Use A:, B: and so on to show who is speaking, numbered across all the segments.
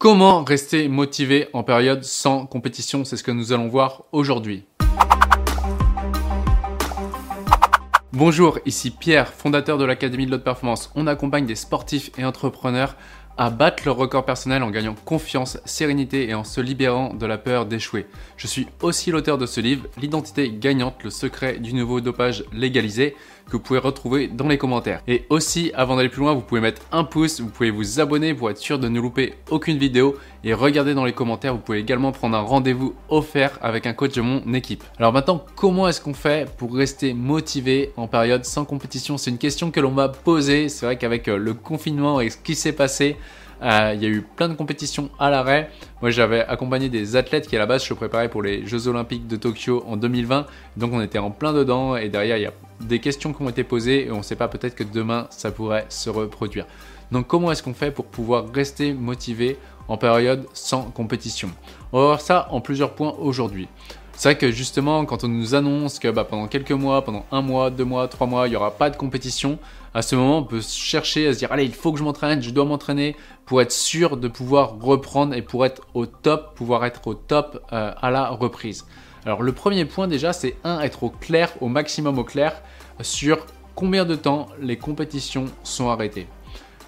A: Comment rester motivé en période sans compétition? C'est ce que nous allons voir aujourd'hui. Bonjour, ici Pierre, fondateur de l'Académie de l'Haute Performance. On accompagne des sportifs et entrepreneurs à battre leur record personnel en gagnant confiance, sérénité et en se libérant de la peur d'échouer. Je suis aussi l'auteur de ce livre, L'identité gagnante, le secret du nouveau dopage légalisé, que vous pouvez retrouver dans les commentaires. Et aussi, avant d'aller plus loin, vous pouvez mettre un pouce, vous pouvez vous abonner pour être sûr de ne louper aucune vidéo et regarder dans les commentaires, vous pouvez également prendre un rendez-vous offert avec un coach de mon équipe. Alors maintenant, comment est-ce qu'on fait pour rester motivé en période sans compétition? C'est une question que l'on m'a posée. C'est vrai qu'avec euh, le confinement et ce qui s'est passé, euh, il y a eu plein de compétitions à l'arrêt. Moi, j'avais accompagné des athlètes qui, à la base, se préparaient pour les Jeux Olympiques de Tokyo en 2020. Donc, on était en plein dedans. Et derrière, il y a des questions qui ont été posées. Et on ne sait pas, peut-être que demain, ça pourrait se reproduire. Donc, comment est-ce qu'on fait pour pouvoir rester motivé en période sans compétition On va voir ça en plusieurs points aujourd'hui. C'est vrai que justement, quand on nous annonce que bah, pendant quelques mois, pendant un mois, deux mois, trois mois, il n'y aura pas de compétition, à ce moment, on peut chercher à se dire, allez, il faut que je m'entraîne, je dois m'entraîner pour être sûr de pouvoir reprendre et pour être au top, pouvoir être au top euh, à la reprise. Alors le premier point déjà, c'est un, être au clair, au maximum au clair sur combien de temps les compétitions sont arrêtées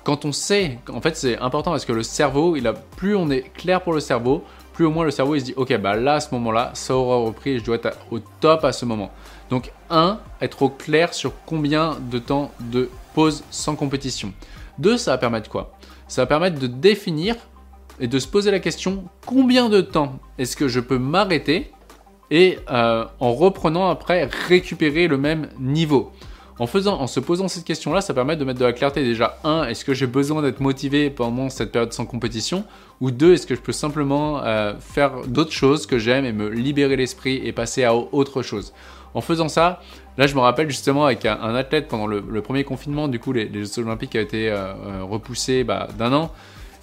A: quand on sait, en fait c'est important parce que le cerveau, plus on est clair pour le cerveau, plus au moins le cerveau il se dit ok bah là à ce moment-là ça aura repris et je dois être au top à ce moment. Donc 1. Être au clair sur combien de temps de pause sans compétition. 2. Ça va permettre quoi? Ça va permettre de définir et de se poser la question combien de temps est-ce que je peux m'arrêter et euh, en reprenant après récupérer le même niveau? En, faisant, en se posant cette question-là, ça permet de mettre de la clarté déjà. Un, est-ce que j'ai besoin d'être motivé pendant cette période sans compétition? Ou deux, est-ce que je peux simplement euh, faire d'autres choses que j'aime et me libérer l'esprit et passer à autre chose? En faisant ça, là je me rappelle justement avec un, athlète pendant le, premier confinement, du coup les, Jeux Olympiques ont été euh, euh, repoussés bah, d'un an.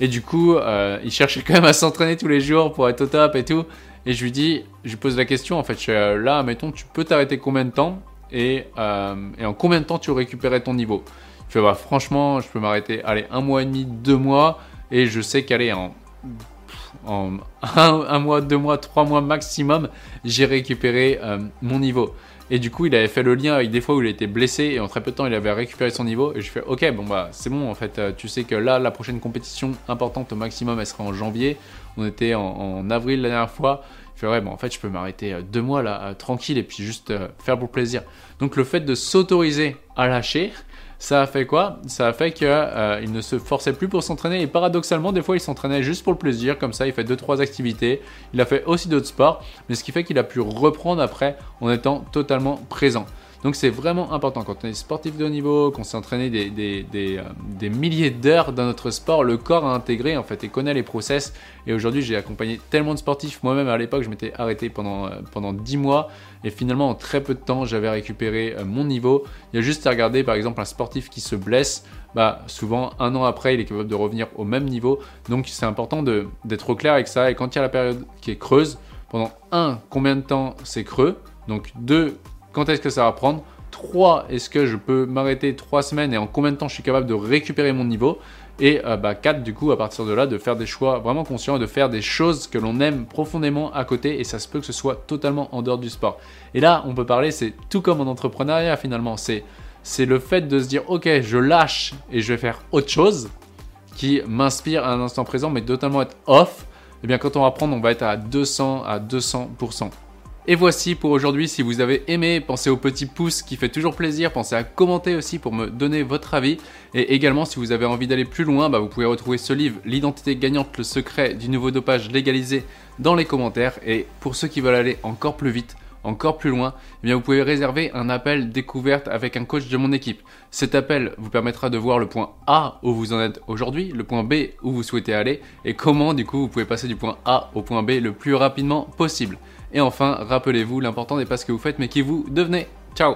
A: Et du coup, il cherchait quand même à s'entraîner tous les jours pour être au top et tout. Et je lui dis, je lui pose la question, en fait, là, mettons, tu peux t'arrêter combien de temps? Euh, et, en combien de temps tu récupérais ton niveau? Je fais, bah, franchement, je peux m'arrêter, allez, un mois et demi, deux mois, et je sais qu'aller en, un, mois, deux mois, trois mois maximum, j'ai récupéré euh, mon niveau. Et du coup, il avait fait le lien avec des fois où il était blessé et en très peu de temps, il avait récupéré son niveau. Et je fais, ok, bon bah c'est bon en fait. Euh, tu sais que là, la prochaine compétition importante au maximum, elle sera en janvier. On était en avril la dernière fois. Je fais, ouais, bon en fait, je peux m'arrêter euh, deux mois là, tranquille et puis juste faire pour plaisir. Donc le fait de s'autoriser à lâcher, ça a fait quoi? Ça a fait qu'il euh, ne se forçait plus pour s'entraîner et paradoxalement, des fois, il s'entraînait juste pour le plaisir, comme ça, il fait 2-3 activités. Il a fait aussi d'autres sports, mais ce qui fait qu'il a pu reprendre après en étant totalement présent. Donc c'est vraiment important quand on est sportif de haut niveau, qu'on s'est entraîné euh, des milliers d'heures dans notre sport, le corps a intégré en fait et connaît les process. Et aujourd'hui j'ai accompagné tellement de sportifs, moi-même à l'époque je m'étais arrêté pendant, euh, pendant 10 mois et finalement en très peu de temps j'avais récupéré euh, mon niveau. Il y a juste à regarder par exemple un sportif qui se blesse, bah, souvent un an après il est capable de revenir au même niveau. Donc c'est important d'être au clair avec ça et quand il y a la période qui est creuse, pendant un, combien de temps c'est creux? Donc deux, quand est-ce que ça va prendre? 3, est-ce que je peux m'arrêter 3 semaines et en combien de temps je suis capable de récupérer mon niveau? Et 4, euh, bah, du coup, à partir de là, de faire des choix vraiment conscients et de faire des choses que l'on aime profondément à côté et ça se peut que ce soit totalement en dehors du sport. Et là, on peut parler, c'est tout comme en entrepreneuriat finalement, c'est, c'est le fait de se dire, ok, je lâche et je vais faire autre chose qui m'inspire à un instant présent, mais totalement être off. Et eh bien, quand on va prendre, on va être à 200 à 200%. Et voici pour aujourd'hui, si vous avez aimé, pensez au petit pouce qui fait toujours plaisir, pensez à commenter aussi pour me donner votre avis. Et également, si vous avez envie d'aller plus loin, bah, vous pouvez retrouver ce livre, L'identité gagnante, le secret du nouveau dopage légalisé, dans les commentaires. Et pour ceux qui veulent aller encore plus vite, encore plus loin, eh bien vous pouvez réserver un appel découverte avec un coach de mon équipe. Cet appel vous permettra de voir le point A où vous en êtes aujourd'hui, le point B où vous souhaitez aller et comment du coup vous pouvez passer du point A au point B le plus rapidement possible. Et enfin, rappelez-vous, l'important n'est pas ce que vous faites, mais qui vous devenez. Ciao